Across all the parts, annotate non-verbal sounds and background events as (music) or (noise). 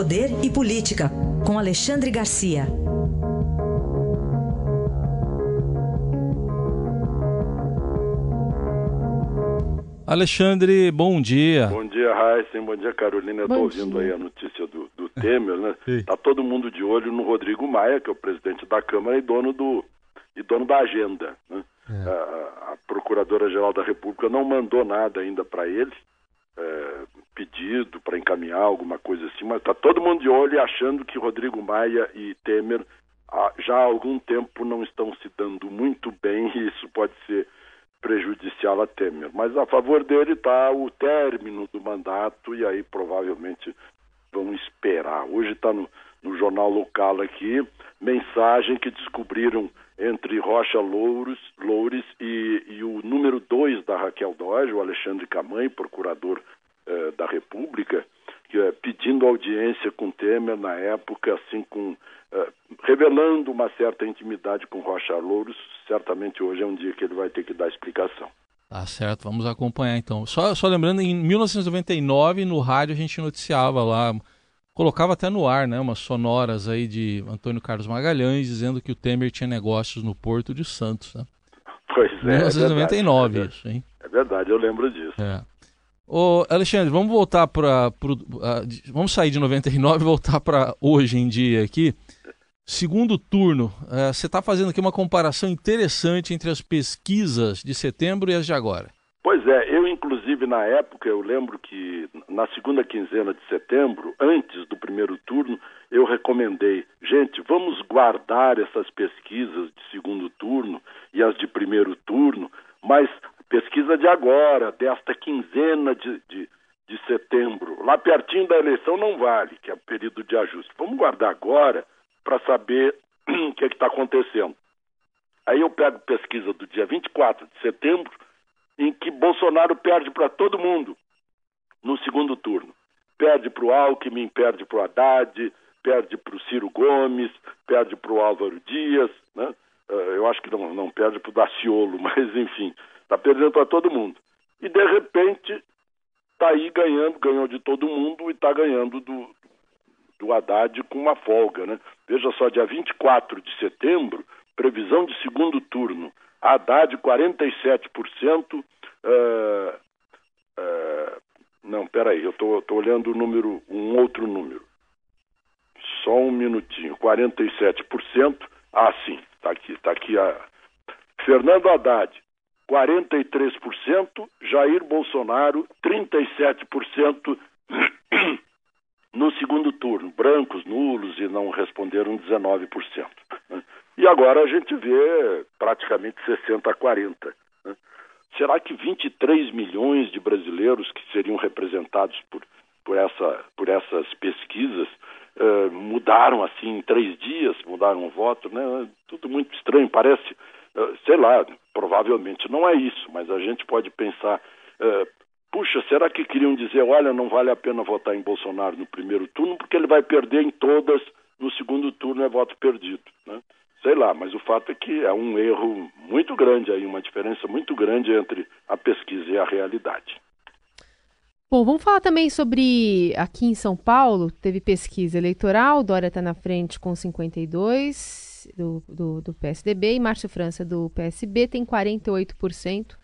Poder e Política, com Alexandre Garcia. Alexandre, bom dia. Bom dia, Raíssen. Bom dia, Carolina. Estou ouvindo aí a notícia do, do Temer, né? Está todo mundo de olho no Rodrigo Maia, que é o presidente da Câmara e dono, do, e dono da agenda. Né? É. A, a Procuradora-Geral da República não mandou nada ainda para ele, é, pedido para encaminhar alguma coisa assim, mas está todo mundo de olho achando que Rodrigo Maia e Temer já há algum tempo não estão se dando muito bem e isso pode ser prejudicial a Temer. Mas a favor dele está o término do mandato e aí provavelmente vão esperar. Hoje está no, no jornal local aqui, mensagem que descobriram entre Rocha Louros, Loures e, e o número dois da Raquel Dodge, o Alexandre Camãe, procurador da República, eh, pedindo audiência com Temer na época, assim, com, eh, revelando uma certa intimidade com Rocha Louros. Certamente hoje é um dia que ele vai ter que dar explicação. Tá certo, vamos acompanhar então. Só, só lembrando, em 1999, no rádio, a gente noticiava lá colocava até no ar, né, umas sonoras aí de Antônio Carlos Magalhães dizendo que o Temer tinha negócios no Porto de Santos, né? Pois é. 1999 é isso, hein? É verdade, eu lembro disso. É. Ô, Alexandre, vamos voltar para vamos sair de 99 e voltar para hoje em dia aqui. Segundo turno, uh, você está fazendo aqui uma comparação interessante entre as pesquisas de setembro e as de agora. Pois é, eu inclusive na época, eu lembro que na segunda quinzena de setembro, antes do primeiro turno, eu recomendei, gente, vamos guardar essas pesquisas de segundo turno e as de primeiro turno, pesquisa de agora, desta quinzena de, de, de setembro, lá pertinho da eleição não vale, que é o período de ajuste. Vamos guardar agora para saber (clears throat) o que é está acontecendo. Aí eu pego pesquisa do dia 24 de setembro, em que Bolsonaro perde para todo mundo no segundo turno. Perde para o Alckmin, perde para o Haddad, perde para o Ciro Gomes, perde para o Álvaro Dias, né? Uh, eu acho que não, não perde para o Daciolo, (laughs) mas enfim, está perdendo para todo mundo. E de repente está aí ganhando, ganhou de todo mundo e está ganhando do, do Haddad com uma folga. Né? Veja só, dia 24 de setembro, previsão de segundo turno. Haddad 47%. Uh, uh, não, peraí, eu estou olhando o número, um outro número. Só um minutinho. 47%. Ah, sim, está aqui, está aqui a. Fernando Haddad, 43%, Jair Bolsonaro, 37% (clears throat) no segundo turno. Brancos, nulos e não responderam 19%. Né? E agora a gente vê praticamente 60 a 40. Né? Será que 23 milhões de brasileiros que seriam representados por, por, essa, por essas pesquisas uh, mudaram assim em três dias, mudaram o voto? Né? Tudo muito estranho, parece, uh, sei lá, provavelmente não é isso, mas a gente pode pensar, uh, puxa, será que queriam dizer, olha, não vale a pena votar em Bolsonaro no primeiro turno porque ele vai perder em todas, no segundo turno é voto perdido, né? Sei lá, mas o fato é que é um erro muito grande aí, uma diferença muito grande entre a pesquisa e a realidade. Bom, vamos falar também sobre aqui em São Paulo, teve pesquisa eleitoral, Dória está na frente com 52 do, do, do, PSDB e Márcio França do PSB tem 48%.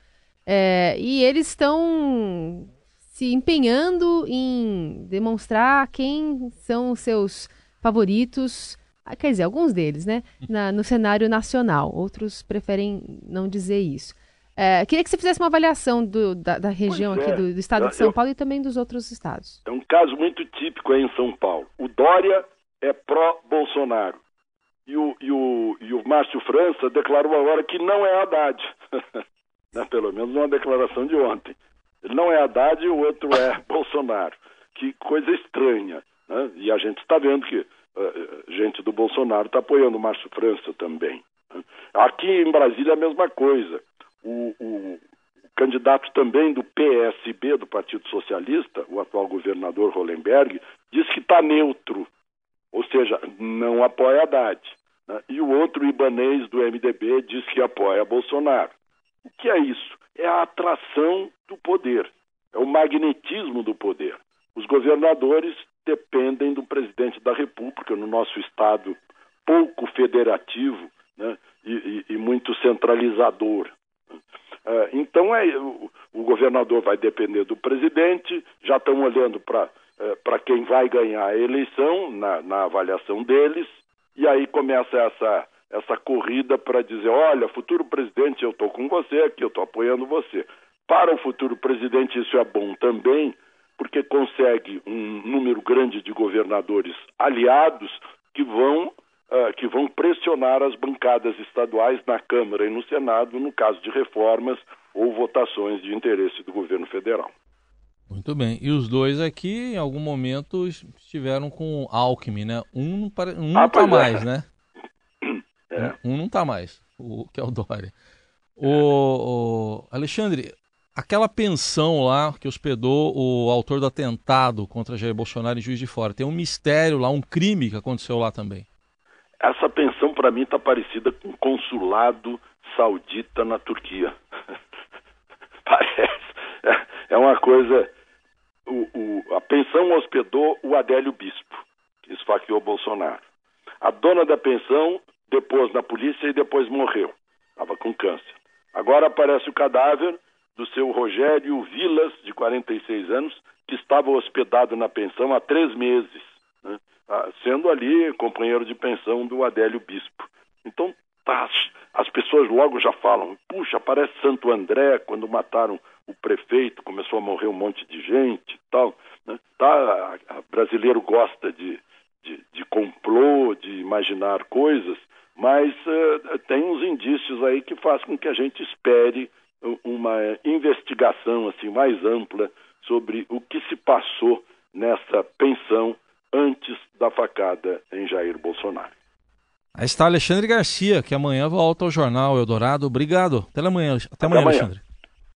É, e eles estão se empenhando em demonstrar quem são os seus favoritos ah, quer dizer, alguns deles, né? Na, no cenário nacional. Outros preferem não dizer isso. É, queria que você fizesse uma avaliação do, da, da, região é. aqui do, do, estado de São Paulo e também dos outros estados. É um caso muito típico aí em São Paulo. O Dória é pró-Bolsonaro. E o, e, o, e o Márcio França declarou agora que não é Haddad. (laughs) né? Pelo menos uma declaração de ontem. Ele não é Haddad e o outro é (laughs) Bolsonaro. Que coisa estranha. Né? E a gente está vendo que uh, gente do Bolsonaro está apoiando o Márcio França também. Né? Aqui em Brasília a mesma coisa. O, candidato também do PSB, do Partido Socialista, o atual governador Hollenberg, diz que está neutro, ou seja, não apoia Haddad. Né? E o outro ibanês do MDB diz que apoia Bolsonaro. O que é isso? É a atração do poder, é o magnetismo do poder. Os governadores dependem do presidente da República, no nosso Estado pouco federativo né, e, e, e, muito centralizador. Uh, então, é, o, governador vai depender do presidente, já estão olhando para uh, quem vai ganhar a eleição, na, na avaliação deles, e aí começa essa, essa corrida para dizer: olha, futuro presidente, eu estou com você aqui, eu estou apoiando você. Para o futuro presidente, isso é bom também, porque consegue um número grande de governadores aliados que vão, uh, que vão pressionar as bancadas estaduais na Câmara e no Senado no caso de reformas ou votações de interesse do governo federal. Muito bem. E os dois aqui, em algum momento, estiveram com Alckmin, né? Um, um não está ah, mais, é. né? (coughs) É. Um não está mais, o que é o Dória. O, o, Alexandre, aquela pensão lá que hospedou o autor do atentado contra Jair Bolsonaro em Juiz de Fora, tem um mistério lá, um crime que aconteceu lá também. Essa pensão, para mim, está parecida com consulado saudita na Turquia. (laughs) Parece. É, é uma coisa o, o, a pensão hospedou o Adélio Bispo, que esfaqueou Bolsonaro. A dona da pensão depôs na polícia e depois morreu. Estava com câncer. Agora aparece o cadáver do seu Rogério Vilas, de 46 anos, que estava hospedado na pensão há três meses, sendo ali companheiro de pensão do Adélio Bispo. Então, tá, as pessoas logo já falam: puxa, parece Santo André quando mataram o prefeito, começou a morrer um monte de gente e tal. Né? Tá, a, a brasileiro gosta de, de, de, complô, de imaginar coisas, mas uh, tem uns indícios aí que faz com que a gente espere uma investigação assim mais ampla sobre o que se passou nessa pensão antes da facada em Jair Bolsonaro. Aí está Alexandre Garcia, que amanhã volta ao jornal Eldorado. Obrigado. Até amanhã, até amanhã, Até amanhã. Alexandre.